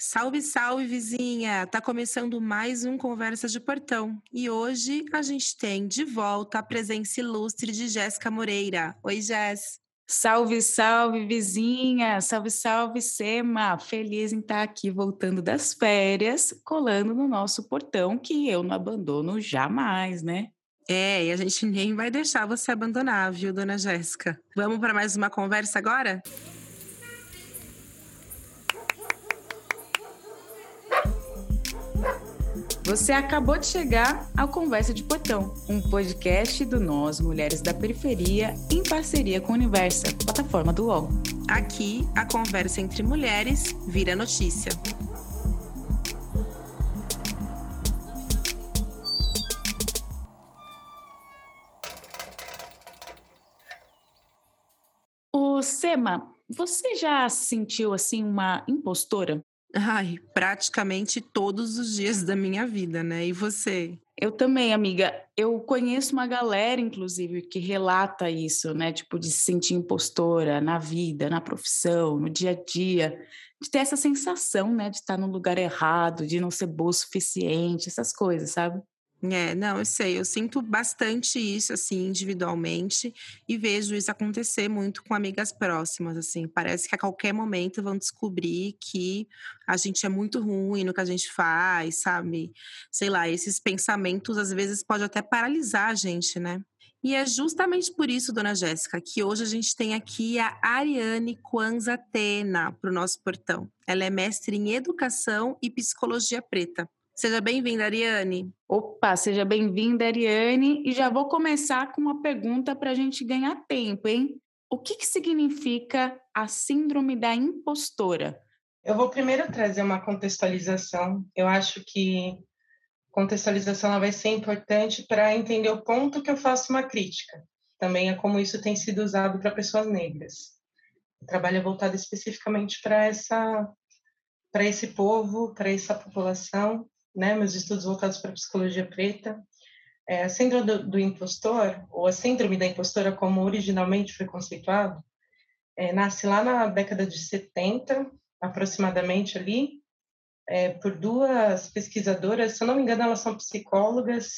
Salve, salve, vizinha! Tá começando mais um Conversa de Portão. E hoje a gente tem de volta a presença ilustre de Jéssica Moreira. Oi, Jéssica. Salve, salve, vizinha! Salve, salve, Sema! Feliz em estar aqui voltando das férias, colando no nosso portão, que eu não abandono jamais, né? É, e a gente nem vai deixar você abandonar, viu, dona Jéssica? Vamos para mais uma conversa agora? Você acabou de chegar ao Conversa de Portão, um podcast do Nós Mulheres da Periferia em parceria com o Universa, plataforma do UOL. Aqui, a conversa entre mulheres vira notícia. Ô, Sema, você já sentiu assim uma impostora? Ai, praticamente todos os dias da minha vida, né? E você? Eu também, amiga. Eu conheço uma galera, inclusive, que relata isso, né? Tipo, de se sentir impostora na vida, na profissão, no dia a dia, de ter essa sensação, né? De estar no lugar errado, de não ser boa o suficiente, essas coisas, sabe? É, não, eu sei, eu sinto bastante isso, assim, individualmente, e vejo isso acontecer muito com amigas próximas, assim. Parece que a qualquer momento vão descobrir que a gente é muito ruim no que a gente faz, sabe? Sei lá, esses pensamentos às vezes pode até paralisar a gente, né? E é justamente por isso, dona Jéssica, que hoje a gente tem aqui a Ariane Kwanza Tena para o nosso portão. Ela é mestre em Educação e Psicologia Preta. Seja bem-vinda, Ariane. Opa, seja bem-vinda, Ariane. E já vou começar com uma pergunta para a gente ganhar tempo, hein? O que, que significa a síndrome da impostora? Eu vou primeiro trazer uma contextualização. Eu acho que contextualização vai ser importante para entender o ponto que eu faço uma crítica. Também é como isso tem sido usado para pessoas negras. O trabalho é voltado especificamente para essa para esse povo, para essa população né, meus estudos voltados para a psicologia preta. É, a síndrome do, do, impostor, ou a síndrome da impostora, como originalmente foi conceituado, é, nasce lá na década de 70, aproximadamente ali, é, por duas pesquisadoras, se eu não me engano, elas são psicólogas,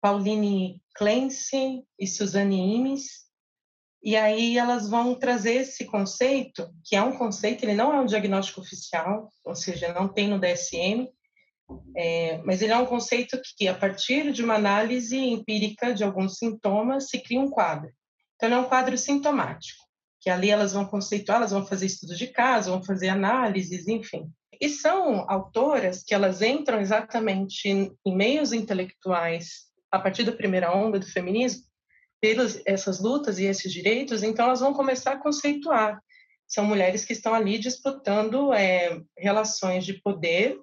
Pauline Clancy e Suzanne Imes, e aí elas vão trazer esse conceito, que é um conceito, ele não é um diagnóstico oficial, ou seja, não tem no DSM, é, mas ele é um conceito que, a partir de uma análise empírica de alguns sintomas, se cria um quadro. Então, ele é um quadro sintomático, que ali elas vão conceituar, elas vão fazer estudos de caso, vão fazer análises, enfim. E são autoras que elas entram exatamente em meios intelectuais, a partir da primeira onda do feminismo, pelas essas lutas e esses direitos, então elas vão começar a conceituar. São mulheres que estão ali disputando é, relações de poder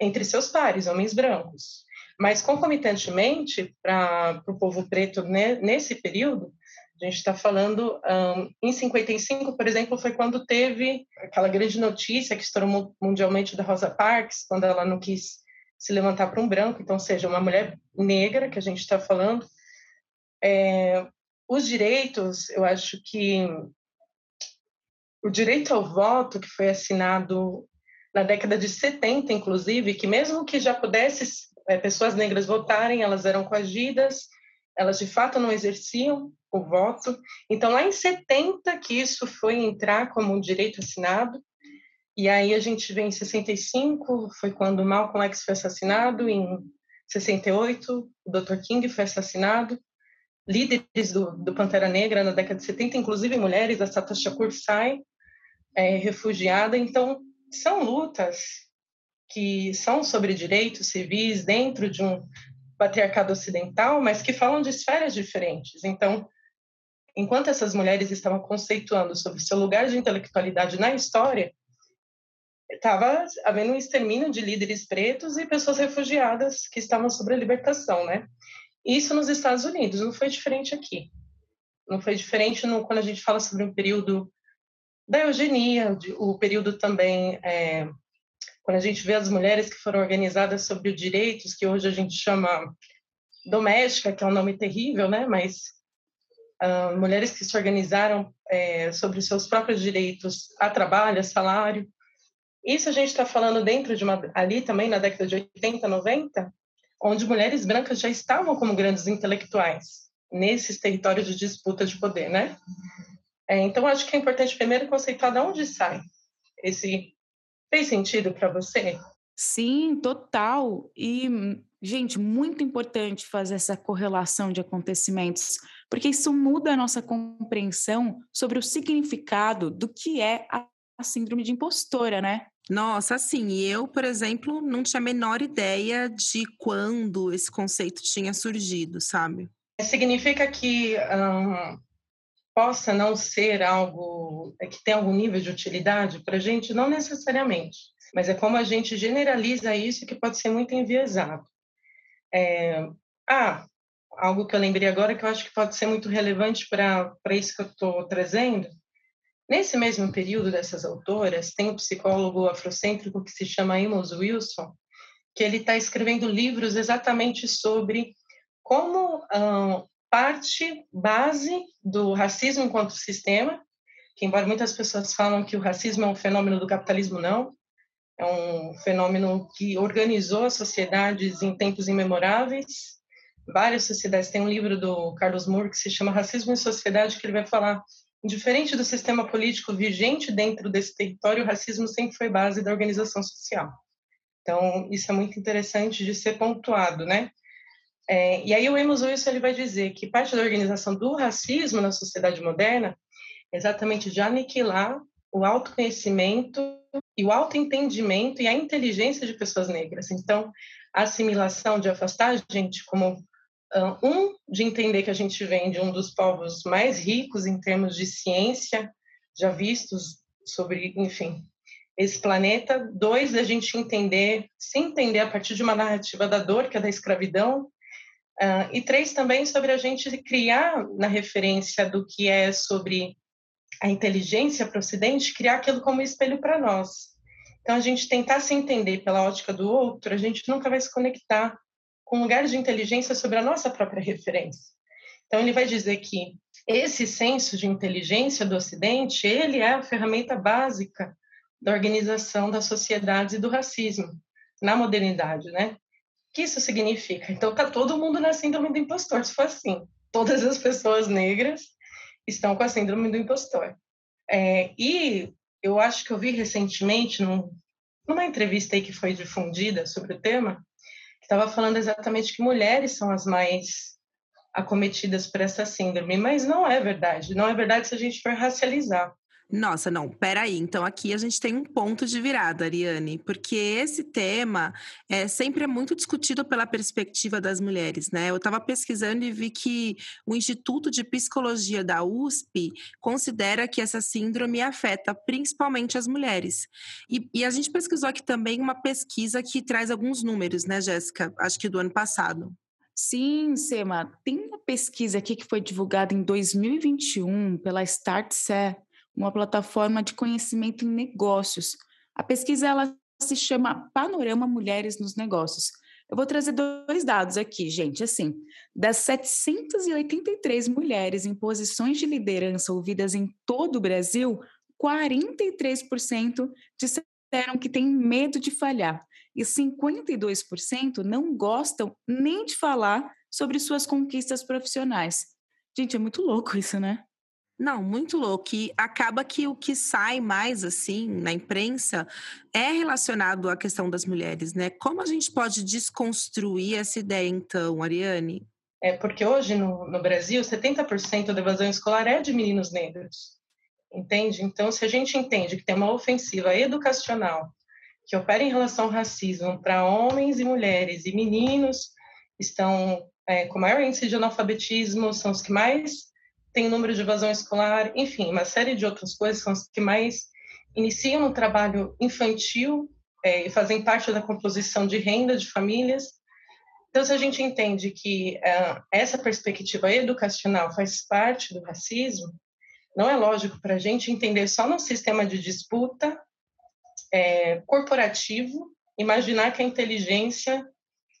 entre seus pares, homens brancos. Mas, concomitantemente, para o povo preto né, nesse período, a gente está falando, um, em 55, por exemplo, foi quando teve aquela grande notícia que estourou mundialmente da Rosa Parks, quando ela não quis se levantar para um branco, então, seja, uma mulher negra que a gente está falando. É, os direitos, eu acho que o direito ao voto que foi assinado na década de 70, inclusive, que mesmo que já pudesse é, pessoas negras votarem, elas eram coagidas, elas de fato não exerciam o voto. Então, lá em 70 que isso foi entrar como um direito assinado, e aí a gente vê em 65, foi quando Malcolm X foi assassinado, em 68, o Dr. King foi assassinado, líderes do, do Pantera Negra na década de 70, inclusive mulheres, a Sata Shakur sai é, refugiada, então são lutas que são sobre direitos civis dentro de um patriarcado ocidental, mas que falam de esferas diferentes. Então, enquanto essas mulheres estavam conceituando sobre seu lugar de intelectualidade na história, estava havendo um extermínio de líderes pretos e pessoas refugiadas que estavam sobre a libertação, né? Isso nos Estados Unidos, não foi diferente aqui. Não foi diferente no, quando a gente fala sobre um período da eugenia, o período também, é, quando a gente vê as mulheres que foram organizadas sobre direitos, que hoje a gente chama doméstica, que é um nome terrível, né? Mas uh, mulheres que se organizaram é, sobre seus próprios direitos a trabalho, a salário. Isso a gente está falando dentro de uma ali também na década de 80, 90, onde mulheres brancas já estavam como grandes intelectuais nesses territórios de disputa de poder, né? É, então acho que é importante primeiro conceituar de onde sai esse fez sentido para você? Sim, total. E gente, muito importante fazer essa correlação de acontecimentos, porque isso muda a nossa compreensão sobre o significado do que é a síndrome de impostora, né? Nossa, assim, eu, por exemplo, não tinha a menor ideia de quando esse conceito tinha surgido, sabe? Significa que um, possa não ser algo é, que tem algum nível de utilidade para a gente? Não necessariamente, mas é como a gente generaliza isso que pode ser muito enviesado. É, ah, algo que eu lembrei agora que eu acho que pode ser muito relevante para isso que eu estou trazendo Nesse mesmo período dessas autoras, tem um psicólogo afrocêntrico que se chama Amos Wilson, que ele está escrevendo livros exatamente sobre como parte base do racismo enquanto sistema, que embora muitas pessoas falam que o racismo é um fenômeno do capitalismo, não, é um fenômeno que organizou as sociedades em tempos imemoráveis. Várias sociedades, tem um livro do Carlos Moore que se chama Racismo em Sociedade, que ele vai falar Diferente do sistema político vigente dentro desse território, o racismo sempre foi base da organização social. Então, isso é muito interessante de ser pontuado, né? É, e aí o Amos Wilson ele vai dizer que parte da organização do racismo na sociedade moderna é exatamente de aniquilar o autoconhecimento e o autoentendimento e a inteligência de pessoas negras. Então, a assimilação de afastar a gente como um, de entender que a gente vem de um dos povos mais ricos em termos de ciência já vistos sobre, enfim, esse planeta. Dois, da gente entender, se entender a partir de uma narrativa da dor, que é da escravidão. Uh, e três, também sobre a gente criar, na referência do que é sobre a inteligência para o Ocidente, criar aquilo como espelho para nós. Então, a gente tentar se entender pela ótica do outro, a gente nunca vai se conectar com lugares de inteligência sobre a nossa própria referência. Então ele vai dizer que esse senso de inteligência do Ocidente, ele é a ferramenta básica da organização das sociedades e do racismo na modernidade, né? O que isso significa? Então tá todo mundo na síndrome do impostor, se for assim. Todas as pessoas negras estão com a síndrome do impostor. É, e eu acho que eu vi recentemente, num, numa entrevista aí que foi difundida sobre o tema, estava falando exatamente que mulheres são as mais acometidas por essa síndrome, mas não é verdade. Não é verdade se a gente for racializar. Nossa, não, peraí. Então aqui a gente tem um ponto de virada, Ariane, porque esse tema é, sempre é muito discutido pela perspectiva das mulheres, né? Eu estava pesquisando e vi que o Instituto de Psicologia da USP considera que essa síndrome afeta principalmente as mulheres. E, e a gente pesquisou aqui também uma pesquisa que traz alguns números, né, Jéssica? Acho que do ano passado. Sim, Sema. Tem uma pesquisa aqui que foi divulgada em 2021 pela StartSe uma plataforma de conhecimento em negócios. A pesquisa ela se chama Panorama Mulheres nos Negócios. Eu vou trazer dois dados aqui, gente. Assim, das 783 mulheres em posições de liderança ouvidas em todo o Brasil, 43% disseram que têm medo de falhar e 52% não gostam nem de falar sobre suas conquistas profissionais. Gente, é muito louco isso, né? Não, muito louco. E acaba que o que sai mais assim na imprensa é relacionado à questão das mulheres, né? Como a gente pode desconstruir essa ideia, então, Ariane? É porque hoje no, no Brasil, 70% da evasão escolar é de meninos negros. Entende? Então, se a gente entende que tem uma ofensiva educacional que opera em relação ao racismo para homens e mulheres e meninos estão é, com maior índice de analfabetismo, são os que mais tem o número de evasão escolar, enfim, uma série de outras coisas são as que mais iniciam no trabalho infantil é, e fazem parte da composição de renda de famílias. Então, se a gente entende que é, essa perspectiva educacional faz parte do racismo, não é lógico para a gente entender só no sistema de disputa é, corporativo, imaginar que a inteligência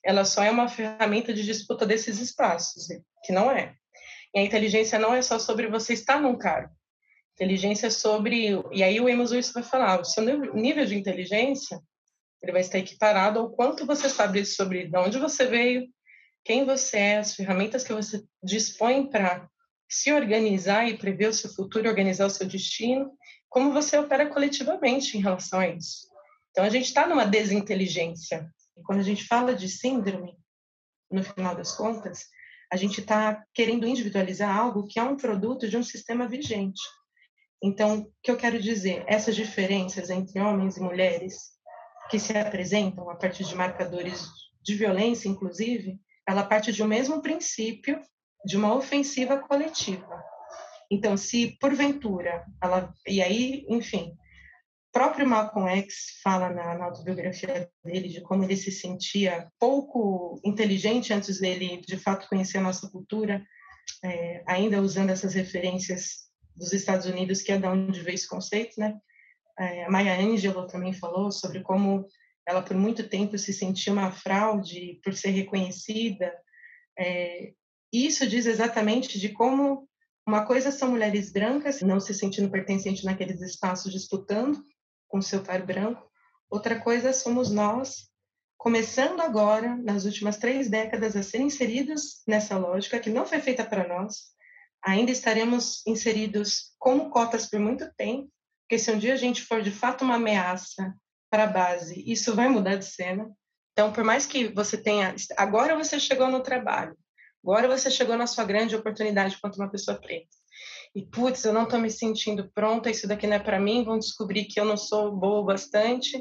ela só é uma ferramenta de disputa desses espaços, que não é. E a inteligência não é só sobre você estar num cargo. Inteligência sobre. E aí o Amos Wilson vai falar: o seu nível de inteligência ele vai estar equiparado ao quanto você sabe sobre de onde você veio, quem você é, as ferramentas que você dispõe para se organizar e prever o seu futuro, organizar o seu destino, como você opera coletivamente em relação a isso. Então, a gente está numa desinteligência. E quando a gente fala de síndrome, no final das contas, a gente está querendo individualizar algo que é um produto de um sistema vigente. Então, o que eu quero dizer? Essas diferenças entre homens e mulheres que se apresentam a partir de marcadores de violência, inclusive, ela parte de um mesmo princípio de uma ofensiva coletiva. Então, se porventura ela e aí, enfim, próprio Malcolm X fala na, na, autobiografia dele de como ele se sentia pouco inteligente antes dele, de fato, conhecer a nossa cultura, é, ainda usando essas referências dos Estados Unidos, que é da onde veio esse conceito, né? É, a Maya Angelou também falou sobre como ela por muito tempo se sentia uma fraude por ser reconhecida. É, isso diz exatamente de como uma coisa são mulheres brancas não se sentindo pertencente naqueles espaços disputando com seu par branco. Outra coisa somos nós, começando agora, nas últimas três décadas, a ser inseridos nessa lógica que não foi feita para nós. Ainda estaremos inseridos como cotas por muito tempo, porque se um dia a gente for de fato uma ameaça para a base, isso vai mudar de cena. Então, por mais que você tenha. Agora você chegou no trabalho, agora você chegou na sua grande oportunidade quanto uma pessoa preta. E, putz, eu não estou me sentindo pronta, isso daqui não é para mim, vão descobrir que eu não sou boa o bastante.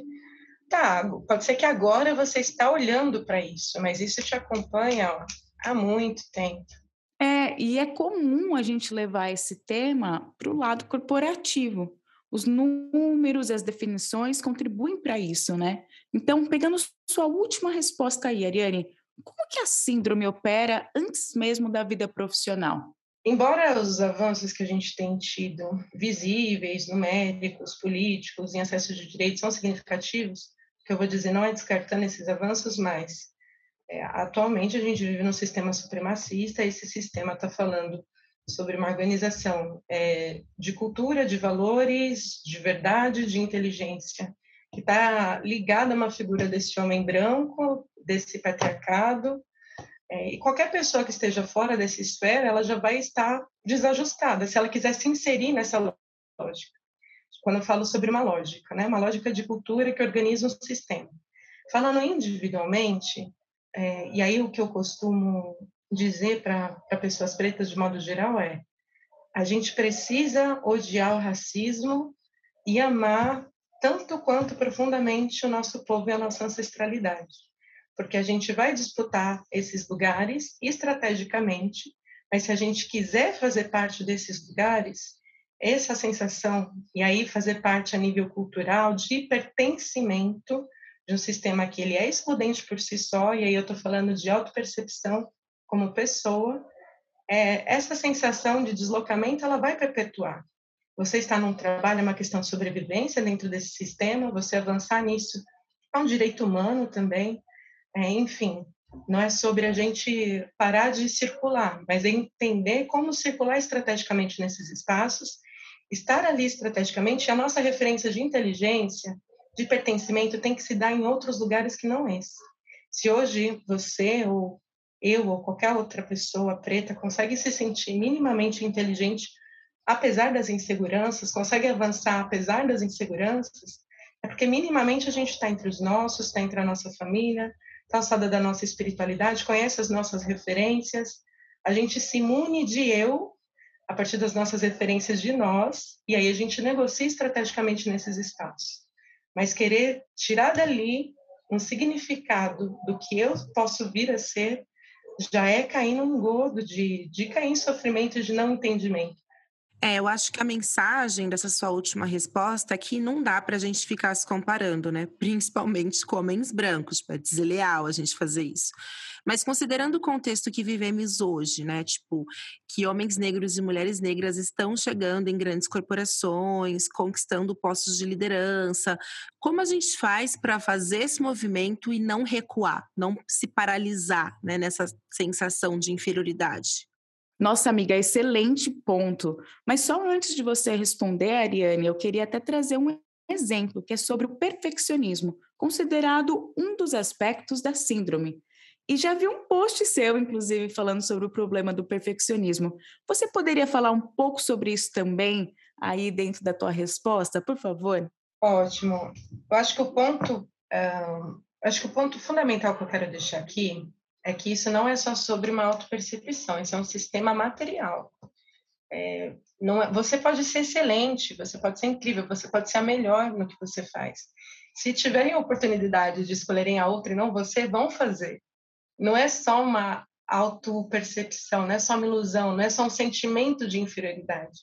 Tá, pode ser que agora você está olhando para isso, mas isso te acompanha ó, há muito tempo. É, e é comum a gente levar esse tema para o lado corporativo. Os números e as definições contribuem para isso, né? Então, pegando sua última resposta aí, Ariane, como que a síndrome opera antes mesmo da vida profissional? Embora os avanços que a gente tem tido, visíveis, numéricos, políticos, em acesso de direitos, são significativos, o que eu vou dizer não é descartando esses avanços, mas é, atualmente a gente vive num sistema supremacista, esse sistema está falando sobre uma organização é, de cultura, de valores, de verdade, de inteligência, que está ligada a uma figura desse homem branco, desse patriarcado, é, e qualquer pessoa que esteja fora dessa esfera, ela já vai estar desajustada, se ela quiser se inserir nessa lógica. Quando eu falo sobre uma lógica, né? uma lógica de cultura que organiza um sistema. Falando individualmente, é, e aí o que eu costumo dizer para pessoas pretas de modo geral é: a gente precisa odiar o racismo e amar tanto quanto profundamente o nosso povo e a nossa ancestralidade, porque a gente vai disputar esses lugares estrategicamente, mas se a gente quiser fazer parte desses lugares, essa sensação, e aí fazer parte a nível cultural de pertencimento de um sistema que ele é excludente por si só, e aí eu estou falando de autopercepção como pessoa, é, essa sensação de deslocamento ela vai perpetuar. Você está num trabalho, é uma questão de sobrevivência dentro desse sistema, você avançar nisso é um direito humano também, é, enfim, não é sobre a gente parar de circular, mas é entender como circular estrategicamente nesses espaços, estar ali estrategicamente, a nossa referência de inteligência, de pertencimento tem que se dar em outros lugares que não esse. Se hoje você ou eu ou qualquer outra pessoa preta consegue se sentir minimamente inteligente apesar das inseguranças, consegue avançar apesar das inseguranças, é porque minimamente a gente está entre os nossos, está entre a nossa família, está alçada da nossa espiritualidade, conhece as nossas referências, a gente se imune de eu a partir das nossas referências de nós, e aí a gente negocia estrategicamente nesses espaços. Mas querer tirar dali um significado do que eu posso vir a ser já é cair num godo de, de cair em sofrimento de não entendimento. É, eu acho que a mensagem dessa sua última resposta é que não dá para a gente ficar se comparando, né? Principalmente com homens brancos, tipo, é desleal a gente fazer isso. Mas considerando o contexto que vivemos hoje, né? Tipo, que homens negros e mulheres negras estão chegando em grandes corporações, conquistando postos de liderança, como a gente faz para fazer esse movimento e não recuar, não se paralisar, né? Nessa sensação de inferioridade? Nossa amiga, excelente ponto. Mas só antes de você responder, Ariane, eu queria até trazer um exemplo que é sobre o perfeccionismo, considerado um dos aspectos da síndrome. E já vi um post seu, inclusive, falando sobre o problema do perfeccionismo. Você poderia falar um pouco sobre isso também, aí dentro da tua resposta, por favor? Ótimo. Eu acho que o ponto, uh, acho que o ponto fundamental que eu quero deixar aqui é que isso não é só sobre uma autopercepção, isso é um sistema material. É, não é, você pode ser excelente, você pode ser incrível, você pode ser a melhor no que você faz. Se tiverem a oportunidade de escolherem a outra e não você, vão fazer. Não é só uma autopercepção, não é só uma ilusão, não é só um sentimento de inferioridade.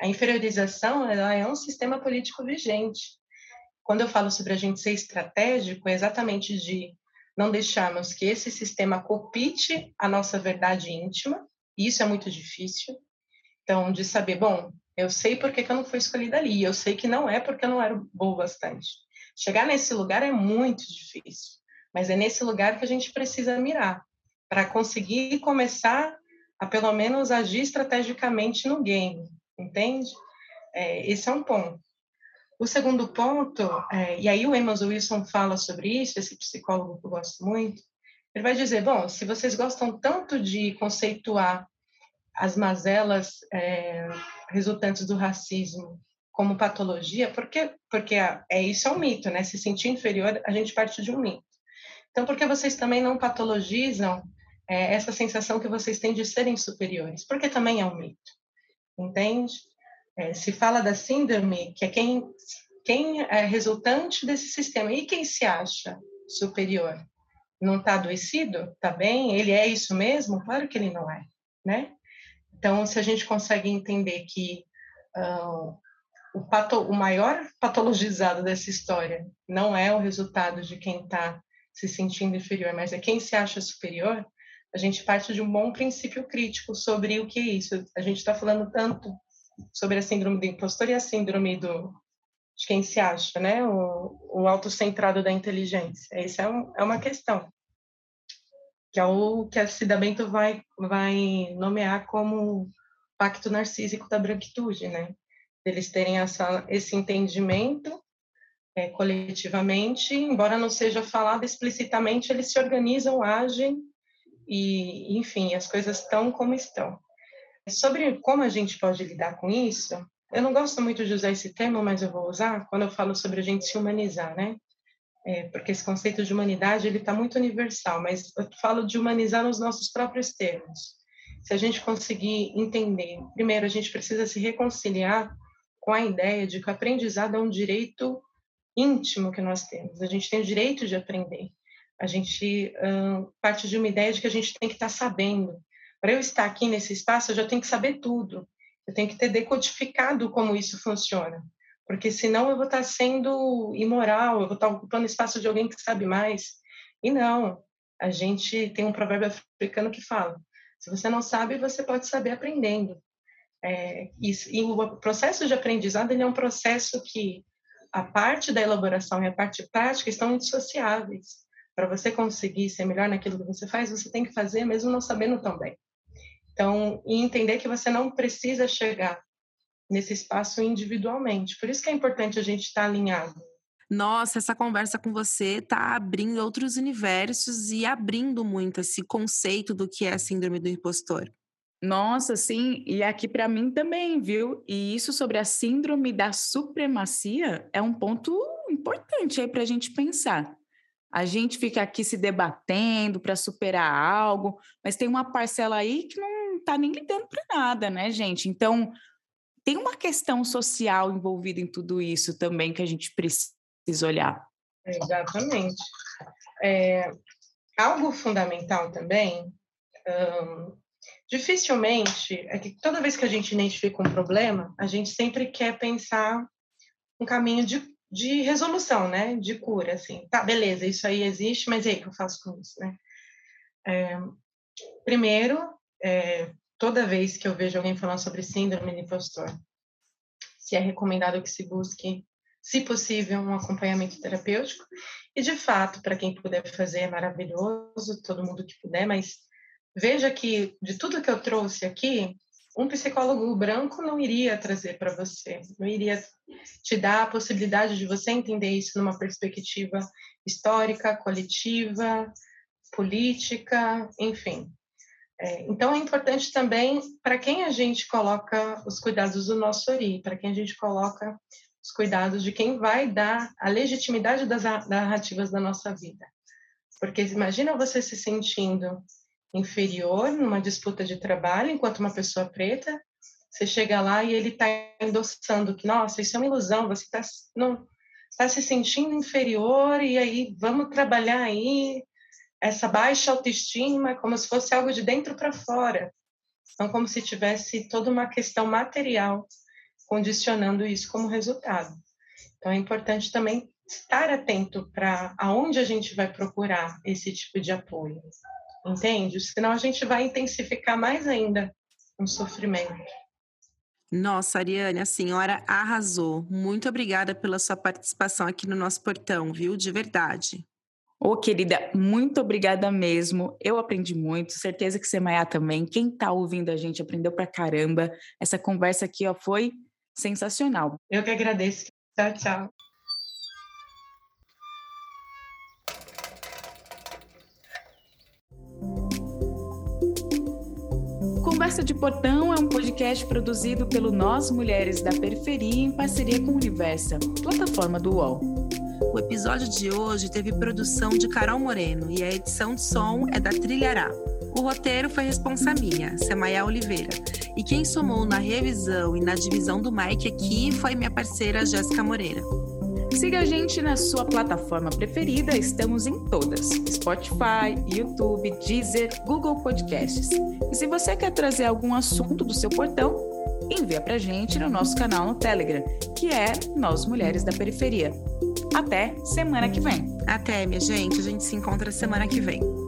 A inferiorização ela é um sistema político vigente. Quando eu falo sobre a gente ser estratégico, é exatamente de não deixarmos que esse sistema copite a nossa verdade íntima, e isso é muito difícil. Então, de saber, bom, eu sei por que, que eu não fui escolhida ali, eu sei que não é porque eu não era boa bastante. Chegar nesse lugar é muito difícil, mas é nesse lugar que a gente precisa mirar para conseguir começar a pelo menos agir estrategicamente no game, entende? É, esse é um ponto. O segundo ponto, é, e aí o Amos Wilson fala sobre isso, esse psicólogo que eu gosto muito, ele vai dizer, bom, se vocês gostam tanto de conceituar as mazelas é, resultantes do racismo como patologia, porque porque é isso é um mito, né? Se sentir inferior, a gente parte de um mito. Então, por que vocês também não patologizam é, essa sensação que vocês têm de serem superiores? Porque também é um mito, entende? É, se fala da síndrome, que é quem, quem é resultante desse sistema. E quem se acha superior? Não está adoecido? Está bem? Ele é isso mesmo? Claro que ele não é, né? Então, se a gente consegue entender que uh, o, pato, o maior patologizado dessa história não é o resultado de quem está se sentindo inferior, mas é quem se acha superior, a gente parte de um bom princípio crítico sobre o que é isso. A gente está falando tanto sobre a síndrome do impostor e a síndrome do de quem se acha, né? O, o autocentrado da inteligência. Essa é, um, é uma questão que é o que a Cida Bento vai vai nomear como pacto narcísico da branquitude, né? Eles terem essa, esse entendimento é, coletivamente, embora não seja falado explicitamente, eles se organizam, agem e, enfim, as coisas estão como estão. Sobre como a gente pode lidar com isso, eu não gosto muito de usar esse termo, mas eu vou usar quando eu falo sobre a gente se humanizar, né? É, porque esse conceito de humanidade ele está muito universal, mas eu falo de humanizar nos nossos próprios termos. Se a gente conseguir entender, primeiro a gente precisa se reconciliar com a ideia de que o aprendizado é um direito íntimo que nós temos. A gente tem o direito de aprender. A gente parte de uma ideia de que a gente tem que estar tá sabendo, para eu estar aqui nesse espaço, eu já tenho que saber tudo. Eu tenho que ter decodificado como isso funciona. Porque senão eu vou estar sendo imoral, eu vou estar ocupando espaço de alguém que sabe mais. E não. A gente tem um provérbio africano que fala: se você não sabe, você pode saber aprendendo. É, e, e, o processo de aprendizado ele é um processo que a parte da elaboração e a parte prática estão indissociáveis. Para você conseguir ser melhor naquilo que você faz, você tem que fazer mesmo não sabendo tão bem. Então, e entender que você não precisa chegar nesse espaço individualmente. Por isso que é importante a gente estar alinhado. Nossa, essa conversa com você está abrindo outros universos e abrindo muito esse conceito do que é a síndrome do impostor. Nossa, sim, e aqui para mim também, viu? E isso sobre a síndrome da supremacia é um ponto importante aí para a gente pensar. A gente fica aqui se debatendo para superar algo, mas tem uma parcela aí que não está nem lidando para nada, né, gente? Então, tem uma questão social envolvida em tudo isso também que a gente precisa olhar. Exatamente. É, algo fundamental também, hum, dificilmente, é que toda vez que a gente identifica um problema, a gente sempre quer pensar um caminho de, de resolução, né? De cura, assim. Tá, beleza, isso aí existe, mas e aí, o que eu faço com isso, né? É, primeiro, é, toda vez que eu vejo alguém falando sobre síndrome do impostor, se é recomendado que se busque, se possível, um acompanhamento terapêutico. E, de fato, para quem puder fazer, é maravilhoso, todo mundo que puder, mas veja que de tudo que eu trouxe aqui, um psicólogo branco não iria trazer para você, não iria te dar a possibilidade de você entender isso numa perspectiva histórica, coletiva, política, enfim. É, então, é importante também para quem a gente coloca os cuidados do nosso ORI, para quem a gente coloca os cuidados de quem vai dar a legitimidade das narrativas da nossa vida. Porque imagina você se sentindo inferior numa disputa de trabalho enquanto uma pessoa preta, você chega lá e ele está endossando que, nossa, isso é uma ilusão, você está tá se sentindo inferior e aí vamos trabalhar aí essa baixa autoestima como se fosse algo de dentro para fora. Então, como se tivesse toda uma questão material condicionando isso como resultado. Então, é importante também estar atento para aonde a gente vai procurar esse tipo de apoio entende? Senão a gente vai intensificar mais ainda o sofrimento. Nossa, Ariane, a senhora arrasou. Muito obrigada pela sua participação aqui no nosso portão, viu? De verdade. Ô, oh, querida, muito obrigada mesmo. Eu aprendi muito, certeza que você Maia também. Quem tá ouvindo a gente aprendeu pra caramba. Essa conversa aqui, ó, foi sensacional. Eu que agradeço. Tchau, tchau. Conversa de Portão é um podcast produzido pelo Nós Mulheres da Periferia em parceria com o Universa, plataforma do UOL. O episódio de hoje teve produção de Carol Moreno e a edição de som é da Trilhará. O roteiro foi responsa minha, Semaia Oliveira. E quem somou na revisão e na divisão do Mike aqui foi minha parceira Jéssica Moreira. Siga a gente na sua plataforma preferida, estamos em todas: Spotify, YouTube, Deezer, Google Podcasts. E se você quer trazer algum assunto do seu portão, envia pra gente no nosso canal no Telegram, que é Nós Mulheres da Periferia. Até semana que vem. Até, minha gente. A gente se encontra semana que vem.